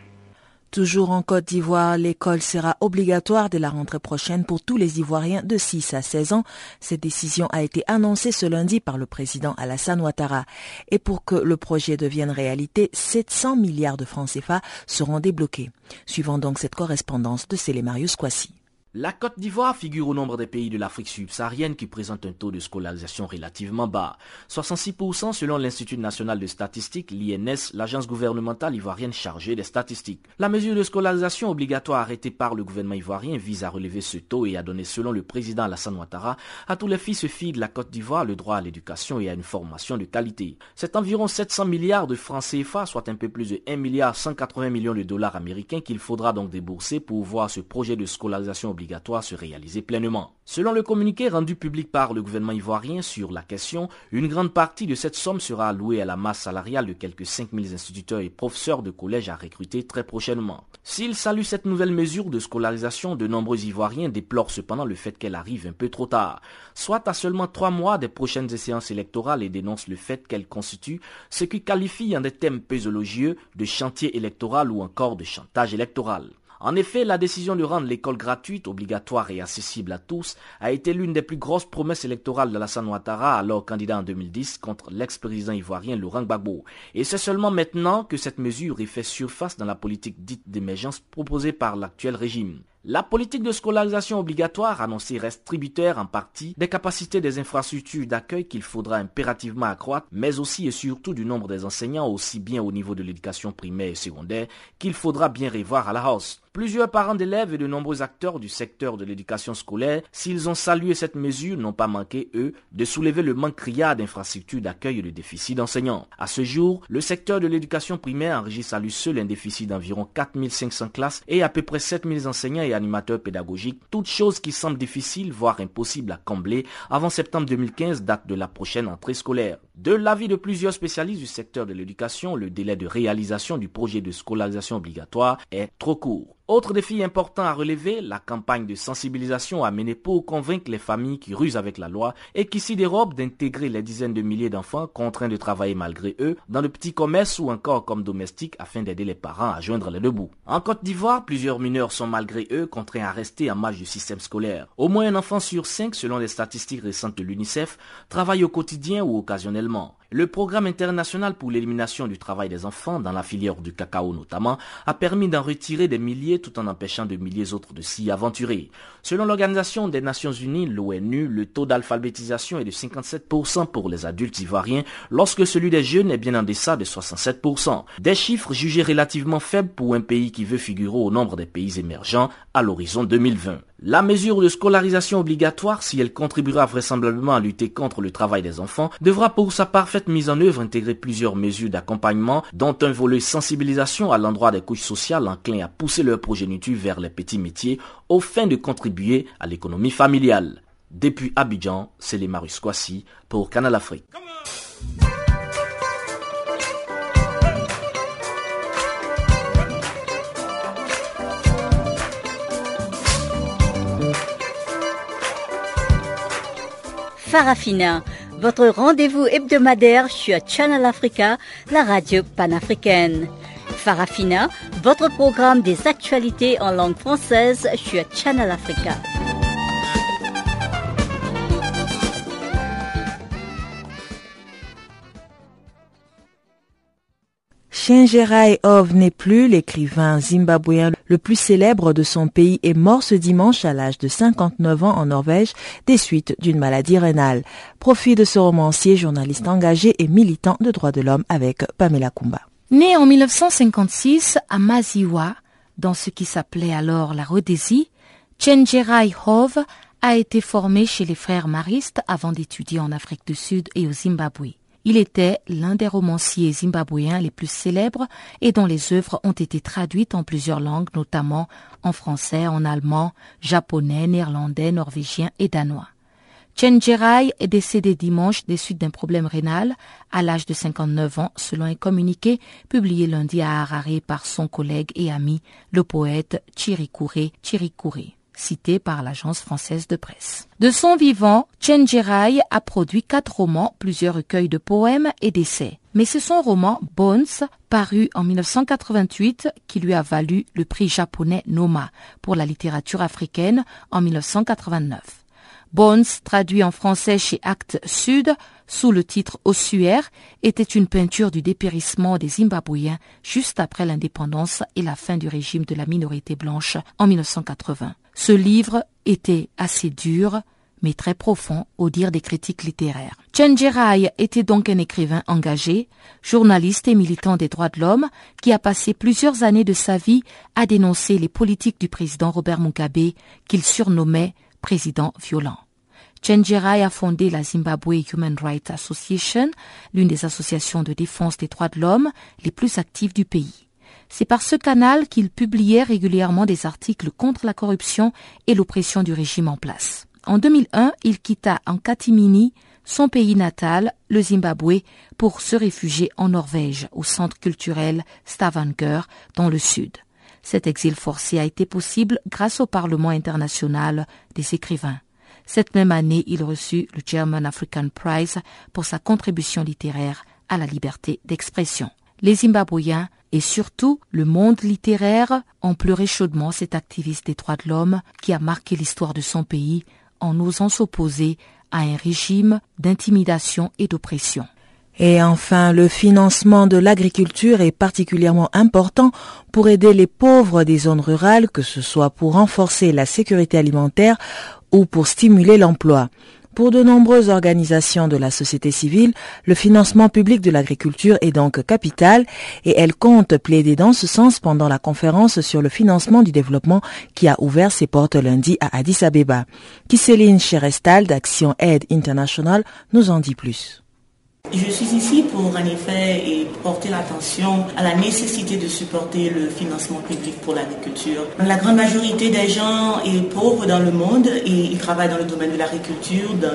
Toujours en Côte d'Ivoire, l'école sera obligatoire dès la rentrée prochaine pour tous les Ivoiriens de 6 à 16 ans. Cette décision a été annoncée ce lundi par le président Alassane Ouattara. Et pour que le projet devienne réalité, 700 milliards de francs CFA seront débloqués. Suivant donc cette correspondance de Célémarius Kwasi. La Côte d'Ivoire figure au nombre des pays de l'Afrique subsaharienne qui présentent un taux de scolarisation relativement bas. 66% selon l'Institut national de statistique, l'INS, l'agence gouvernementale ivoirienne chargée des statistiques. La mesure de scolarisation obligatoire arrêtée par le gouvernement ivoirien vise à relever ce taux et à donner, selon le président Alassane Ouattara, à tous les fils et filles de la Côte d'Ivoire le droit à l'éducation et à une formation de qualité. C'est environ 700 milliards de francs CFA, soit un peu plus de 1 milliard 180 millions de dollars américains qu'il faudra donc débourser pour voir ce projet de scolarisation obligatoire obligatoire se réaliser pleinement. Selon le communiqué rendu public par le gouvernement ivoirien sur la question, une grande partie de cette somme sera allouée à la masse salariale de quelques 5000 instituteurs et professeurs de collège à recruter très prochainement. S'il salue cette nouvelle mesure de scolarisation, de nombreux Ivoiriens déplorent cependant le fait qu'elle arrive un peu trop tard, soit à seulement trois mois des prochaines séances électorales et dénoncent le fait qu'elle constitue ce qui qualifie en des thèmes peu de chantier électoral ou encore de chantage électoral. En effet, la décision de rendre l'école gratuite, obligatoire et accessible à tous a été l'une des plus grosses promesses électorales de Alassane Ouattara, alors candidat en 2010 contre l'ex-président ivoirien Laurent Gbagbo. Et c'est seulement maintenant que cette mesure est fait surface dans la politique dite d'émergence proposée par l'actuel régime. La politique de scolarisation obligatoire annoncée reste tributaire en partie des capacités des infrastructures d'accueil qu'il faudra impérativement accroître, mais aussi et surtout du nombre des enseignants aussi bien au niveau de l'éducation primaire et secondaire qu'il faudra bien revoir à la hausse. Plusieurs parents d'élèves et de nombreux acteurs du secteur de l'éducation scolaire, s'ils ont salué cette mesure, n'ont pas manqué, eux, de soulever le manque criard d'infrastructures d'accueil et le déficit d'enseignants. À ce jour, le secteur de l'éducation primaire enregistre à lui seul un déficit d'environ 4500 classes et à peu près 7000 enseignants et animateurs pédagogiques, toutes choses qui semblent difficiles, voire impossibles à combler avant septembre 2015, date de la prochaine entrée scolaire. De l'avis de plusieurs spécialistes du secteur de l'éducation, le délai de réalisation du projet de scolarisation obligatoire est trop court. Autre défi important à relever, la campagne de sensibilisation a mené pour convaincre les familles qui rusent avec la loi et qui s'y dérobent d'intégrer les dizaines de milliers d'enfants contraints de travailler malgré eux dans le petit commerce ou encore comme domestiques afin d'aider les parents à joindre les deux bouts. En Côte d'Ivoire, plusieurs mineurs sont malgré eux contraints à rester en marge du système scolaire. Au moins un enfant sur cinq, selon les statistiques récentes de l'UNICEF, travaille au quotidien ou occasionnellement. Le programme international pour l'élimination du travail des enfants, dans la filière du cacao notamment, a permis d'en retirer des milliers tout en empêchant de milliers autres de s'y aventurer. Selon l'Organisation des Nations Unies, l'ONU, le taux d'alphabétisation est de 57% pour les adultes ivoiriens, lorsque celui des jeunes est bien en deçà de 67%. Des chiffres jugés relativement faibles pour un pays qui veut figurer au nombre des pays émergents à l'horizon 2020. La mesure de scolarisation obligatoire, si elle contribuera vraisemblablement à lutter contre le travail des enfants, devra pour sa parfaite mise en œuvre intégrer plusieurs mesures d'accompagnement, dont un volet sensibilisation à l'endroit des couches sociales enclins à pousser leur progéniture vers les petits métiers, au fin de contribuer à l'économie familiale. Depuis Abidjan, c'est les Marus pour Canal Afrique. Farafina, votre rendez-vous hebdomadaire sur Channel Africa, la radio panafricaine. Farafina, votre programme des actualités en langue française sur Channel Africa. Chenjerai Ov n'est plus l'écrivain zimbabwéen le plus célèbre de son pays est mort ce dimanche à l'âge de 59 ans en Norvège des suites d'une maladie rénale. Profit de ce romancier, journaliste engagé et militant de droits de l'homme avec Pamela Kumba. Né en 1956 à Maziwa, dans ce qui s'appelait alors la Rhodésie, Chenjerai Hove a été formé chez les frères maristes avant d'étudier en Afrique du Sud et au Zimbabwe. Il était l'un des romanciers zimbabwéens les plus célèbres et dont les œuvres ont été traduites en plusieurs langues, notamment en français, en allemand, japonais, néerlandais, norvégien et danois. Chen Jerai est décédé dimanche des suites d'un problème rénal à l'âge de 59 ans, selon un communiqué publié lundi à Harare par son collègue et ami, le poète Chirikure Chirikure cité par l'agence française de presse. De son vivant, Chen Jirai a produit quatre romans, plusieurs recueils de poèmes et d'essais. Mais c'est son roman Bones, paru en 1988, qui lui a valu le prix japonais Noma pour la littérature africaine en 1989. Bones, traduit en français chez Actes Sud sous le titre Ossuaire, était une peinture du dépérissement des Zimbabwéens juste après l'indépendance et la fin du régime de la minorité blanche en 1980. Ce livre était assez dur, mais très profond au dire des critiques littéraires. Chen Jirai était donc un écrivain engagé, journaliste et militant des droits de l'homme qui a passé plusieurs années de sa vie à dénoncer les politiques du président Robert Mugabe qu'il surnommait président violent. Chen Jirai a fondé la Zimbabwe Human Rights Association, l'une des associations de défense des droits de l'homme les plus actives du pays. C'est par ce canal qu'il publiait régulièrement des articles contre la corruption et l'oppression du régime en place. En 2001, il quitta en catimini son pays natal, le Zimbabwe, pour se réfugier en Norvège, au centre culturel Stavanger, dans le sud. Cet exil forcé a été possible grâce au Parlement international des écrivains. Cette même année, il reçut le German African Prize pour sa contribution littéraire à la liberté d'expression. Les Zimbabwéens et surtout le monde littéraire ont pleuré chaudement cet activiste des droits de l'homme qui a marqué l'histoire de son pays en osant s'opposer à un régime d'intimidation et d'oppression. Et enfin, le financement de l'agriculture est particulièrement important pour aider les pauvres des zones rurales, que ce soit pour renforcer la sécurité alimentaire ou pour stimuler l'emploi. Pour de nombreuses organisations de la société civile, le financement public de l'agriculture est donc capital et elles comptent plaider dans ce sens pendant la conférence sur le financement du développement qui a ouvert ses portes lundi à Addis Abeba. Kiseline Cherestal d'Action Aid International nous en dit plus. Je suis ici pour en effet porter l'attention à la nécessité de supporter le financement public pour l'agriculture. La grande majorité des gens est pauvre dans le monde et ils travaillent dans le domaine de l'agriculture, dans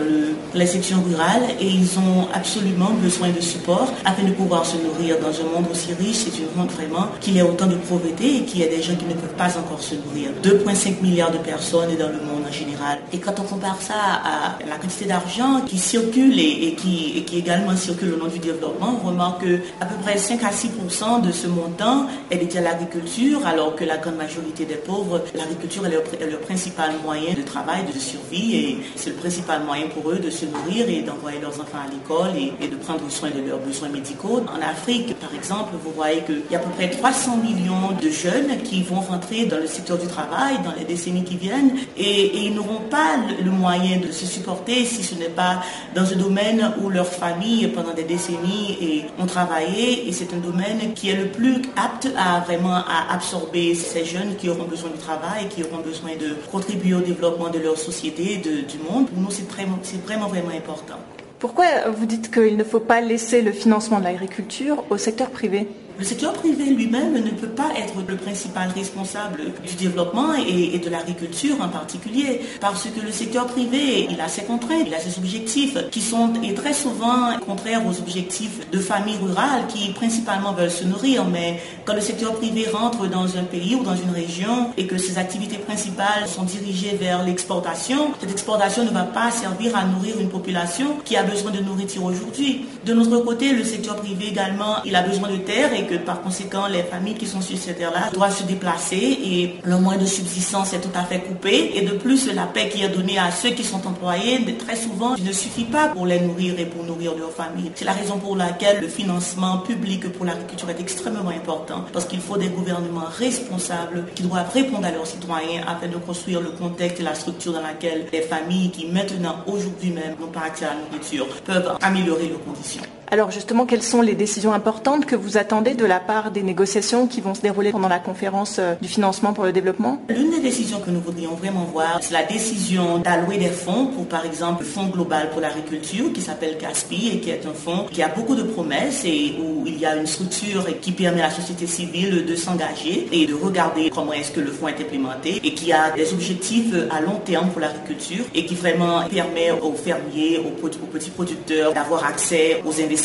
les sections rurales et ils ont absolument besoin de support afin de pouvoir se nourrir dans un monde aussi riche. C'est une honte vraiment qu'il y ait autant de pauvreté et qu'il y ait des gens qui ne peuvent pas encore se nourrir. 2,5 milliards de personnes dans le monde général. Et quand on compare ça à la quantité d'argent qui circule et, qui, et qui également circule au nom du développement, on remarque que à peu près 5 à 6% de ce montant est dédié à l'agriculture, alors que la grande majorité des pauvres, l'agriculture est leur, principal moyen de travail, de survie, et c'est le principal moyen pour eux de se nourrir et d'envoyer leurs enfants à l'école et, de prendre soin de leurs besoins médicaux. En Afrique, par exemple, vous voyez qu'il y a à peu près 300 millions de jeunes qui vont rentrer dans le secteur du travail dans les décennies qui viennent et, ils n'auront pas le, moyen de se supporter si ce n'est pas dans un domaine où leur famille pendant des décennies et ont travaillé et c'est un domaine qui est le plus apte à vraiment absorber ces jeunes qui auront besoin du travail, qui auront besoin de contribuer au développement de leur société, du monde. Pour nous, c'est vraiment, vraiment important. Pourquoi vous dites qu'il ne faut pas laisser le financement de l'agriculture au secteur privé? Le secteur privé lui-même ne peut pas être le principal responsable du développement et, de l'agriculture en particulier, parce que le secteur privé, il a ses contraintes, il a ses objectifs qui sont et très souvent contraires aux objectifs de familles rurales qui principalement veulent se nourrir. Mais quand le secteur privé rentre dans un pays ou dans une région et que ses activités principales sont dirigées vers l'exportation, cette exportation ne va pas servir à nourrir une population qui a besoin de nourriture aujourd'hui. De notre côté, le secteur privé également, il a besoin de terre et par conséquent, les familles qui sont sur cette terre-là doivent se déplacer et le moyen de subsistance est tout à fait coupé. Et de plus, la paix qui est donnée à ceux qui sont employés, très souvent, ne suffit pas pour les nourrir et pour nourrir leur famille. C'est la raison pour laquelle le financement public pour l'agriculture est extrêmement important parce qu'il faut des gouvernements responsables qui doivent répondre à leurs citoyens afin de construire le contexte et la structure dans laquelle les familles qui maintenant, aujourd'hui même, n'ont pas accès à la nourriture, peuvent améliorer leurs conditions. Alors justement, quelles sont les décisions importantes que vous attendez de la part des négociations qui vont se dérouler pendant la conférence euh, du financement pour le développement? L'une des décisions que nous voudrions vraiment voir, c'est la décision d'allouer des fonds pour, par exemple, le Fonds global pour l'agriculture qui s'appelle GASPI et qui est un fonds qui a beaucoup de promesses et où il y a une structure qui permet à la société civile de s'engager et de regarder comment est-ce que le fonds est implémenté et qui a des objectifs à long terme pour l'agriculture et qui vraiment permet aux fermiers, aux, petits producteurs d'avoir accès aux investissements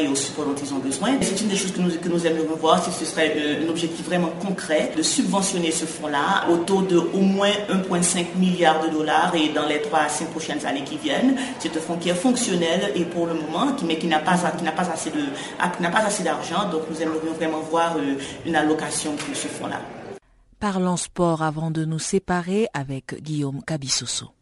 et au support dont ils ont besoin. C'est une des choses que nous, aimerions voir, si ce serait euh, un objectif vraiment concret de subventionner ce fonds-là au taux de au moins 1,5 milliard de dollars et dans les 3 à 5 prochaines années qui viennent. C'est un fonds qui est fonctionnel et pour le moment, mais qui n'a pas, assez de, n'a pas assez d'argent. Donc nous aimerions vraiment voir euh, une allocation pour ce fonds-là. Parlons sport avant de nous séparer avec Guillaume Cabissoso.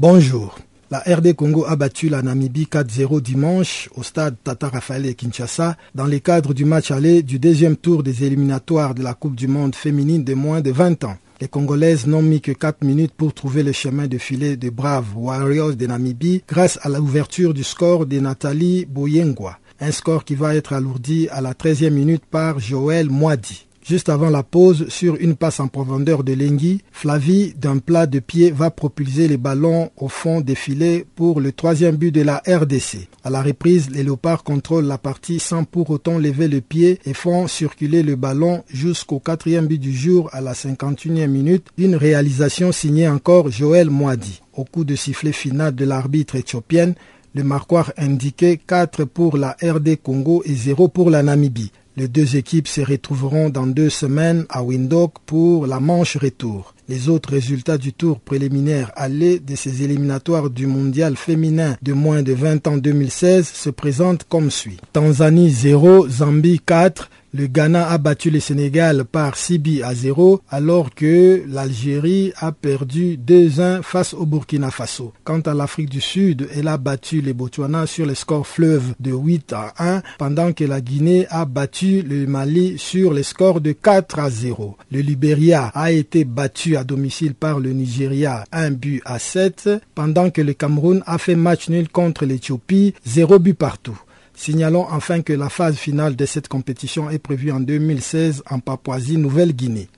Bonjour. La RD Congo a battu la Namibie 4-0 dimanche au stade Tata Rafael Kinshasa dans le cadre du match aller du deuxième tour des éliminatoires de la Coupe du Monde féminine de moins de 20 ans. Les Congolaises n'ont mis que 4 minutes pour trouver le chemin de filet des braves Warriors de Namibie grâce à l'ouverture du score de Nathalie Boyengwa. Un score qui va être alourdi à la 13e minute par Joël Moadi. Juste avant la pause, sur une passe en profondeur de Lengui, Flavie, d'un plat de pied, va propulser les ballons au fond des filets pour le troisième but de la RDC. À la reprise, les léopards contrôlent la partie sans pour autant lever le pied et font circuler le ballon jusqu'au quatrième but du jour à la 51e minute, une réalisation signée encore Joël Moadi. Au coup de sifflet final de l'arbitre éthiopienne, le marquoir indiquait 4 pour la RD Congo et 0 pour la Namibie. Les deux équipes se retrouveront dans deux semaines à Windhoek pour la manche retour. Les autres résultats du tour préliminaire aller de ces éliminatoires du mondial féminin de moins de 20 ans 2016 se présentent comme suit. Tanzanie 0, Zambie 4, le Ghana a battu le Sénégal par 6 buts à 0 alors que l'Algérie a perdu 2-1 face au Burkina Faso. Quant à l'Afrique du Sud, elle a battu le Botswana sur le score fleuve de 8 à 1 pendant que la Guinée a battu le Mali sur le score de 4 à 0. Le Libéria a été battu à domicile par le Nigeria 1 but à 7 pendant que le Cameroun a fait match nul contre l'Éthiopie 0 but partout. Signalons enfin que la phase finale de cette compétition est prévue en 2016 en Papouasie-Nouvelle-Guinée.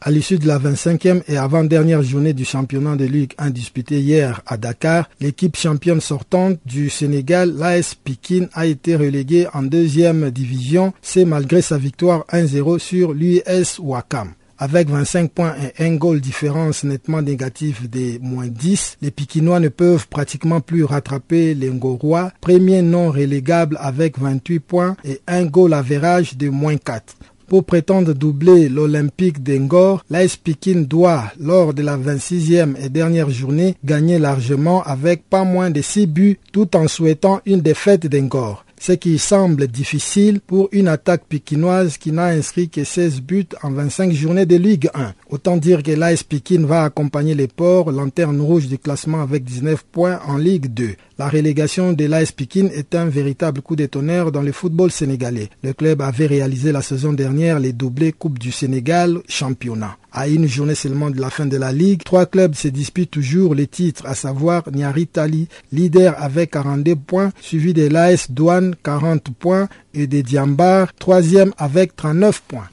À l'issue de la 25e et avant-dernière journée du championnat de Ligue 1 disputé hier à Dakar, l'équipe championne sortante du Sénégal, l'AS Pikin, a été reléguée en deuxième division, c'est malgré sa victoire 1-0 sur l'US Wakam. Avec 25 points et un goal différence nettement négatif des moins 10, les Pikinois ne peuvent pratiquement plus rattraper les Ngorois, premier non relégable avec 28 points et un goal average de moins 4. Pour prétendre doubler l'Olympique d'Engor, l'AS Pikin doit, lors de la 26e et dernière journée, gagner largement avec pas moins de 6 buts tout en souhaitant une défaite d'Engor ce qui semble difficile pour une attaque piquinoise qui n'a inscrit que 16 buts en 25 journées de Ligue 1. Autant dire que l'AS Pikin va accompagner les ports, lanterne rouge du classement avec 19 points en Ligue 2. La relégation de l'AS Pikin est un véritable coup de tonnerre dans le football sénégalais. Le club avait réalisé la saison dernière les doublés Coupe du Sénégal championnat. À une journée seulement de la fin de la Ligue, trois clubs se disputent toujours les titres, à savoir Niari Tali, leader avec 42 points, suivi de l'AS Douane 40 points et de Diambar, troisième avec 39 points.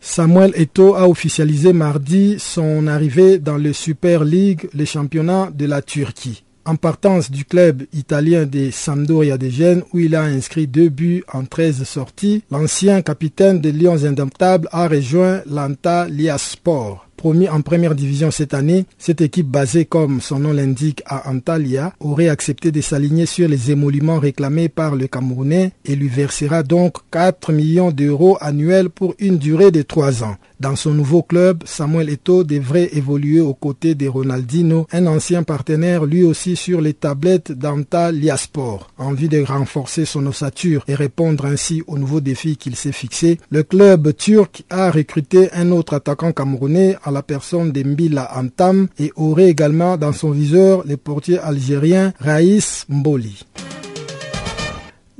Samuel Eto a officialisé mardi son arrivée dans le Super League, le championnat de la Turquie en partance du club italien des Sampdoria de Gênes où il a inscrit deux buts en 13 sorties, l'ancien capitaine des Lions Indomptables a rejoint l'Antalya Sport. Promis en première division cette année, cette équipe basée comme son nom l'indique à Antalya aurait accepté de s'aligner sur les émoluments réclamés par le Camerounais et lui versera donc 4 millions d'euros annuels pour une durée de 3 ans. Dans son nouveau club, Samuel Eto'o devrait évoluer aux côtés de Ronaldinho, un ancien partenaire lui aussi sur les tablettes d'Antalya Sport. En vue de renforcer son ossature et répondre ainsi aux nouveaux défis qu'il s'est fixés, le club turc a recruté un autre attaquant camerounais la personne de Mbila Antam et aurait également dans son viseur le portier algérien Raïs Mboli.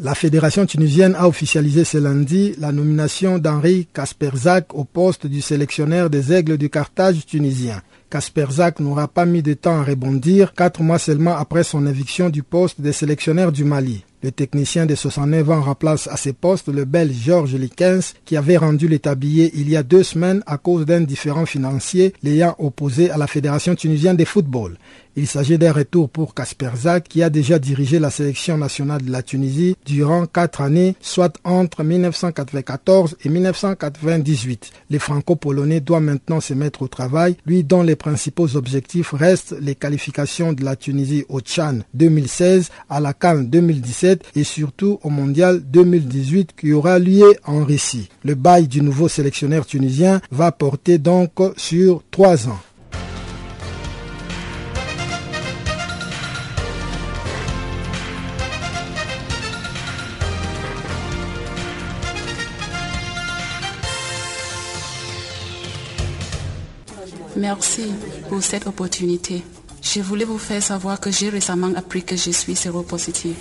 La fédération tunisienne a officialisé ce lundi la nomination d'Henri Kasperzak au poste du sélectionneur des Aigles du Carthage tunisien. Kasperzak n'aura pas mis de temps à rebondir, quatre mois seulement après son éviction du poste de sélectionneur du Mali. Le technicien de 69 ans remplace à ses postes le Belge Georges Likens qui avait rendu le tablier il y a deux semaines à cause d'un différent financier l'ayant opposé à la Fédération tunisienne de football. Il s'agit d'un retour pour Kasper Zak qui a déjà dirigé la sélection nationale de la Tunisie durant quatre années, soit entre 1994 et 1998. Le franco-polonais doit maintenant se mettre au travail, lui dont les principaux objectifs restent les qualifications de la Tunisie au Tchad 2016, à la Cannes 2017 et surtout au Mondial 2018 qui aura lieu en Russie. Le bail du nouveau sélectionneur tunisien va porter donc sur trois ans. Merci pour cette opportunité. Je voulais vous faire savoir que j'ai récemment appris que je suis séropositif.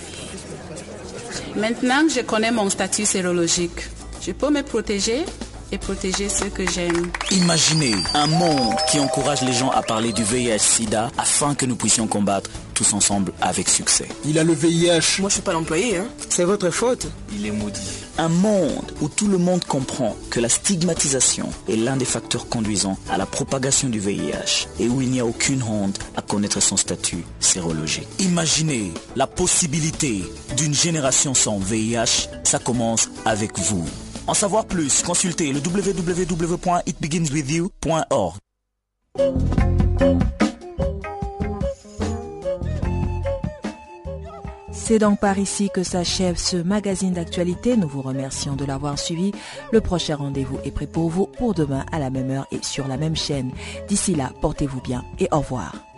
Maintenant que je connais mon statut sérologique, je peux me protéger et protéger ceux que j'aime. Imaginez un monde qui encourage les gens à parler du VIH-Sida afin que nous puissions combattre tous ensemble avec succès. Il a le VIH. Moi, je suis pas l'employé, hein. C'est votre faute. Il est maudit. Un monde où tout le monde comprend que la stigmatisation est l'un des facteurs conduisant à la propagation du VIH et où il n'y a aucune honte à connaître son statut sérologique. Imaginez la possibilité d'une génération sans VIH. Ça commence avec vous. En savoir plus, consultez le www.itbeginswithyou.org. C'est donc par ici que s'achève ce magazine d'actualité. Nous vous remercions de l'avoir suivi. Le prochain rendez-vous est prêt pour vous pour demain à la même heure et sur la même chaîne. D'ici là, portez-vous bien et au revoir.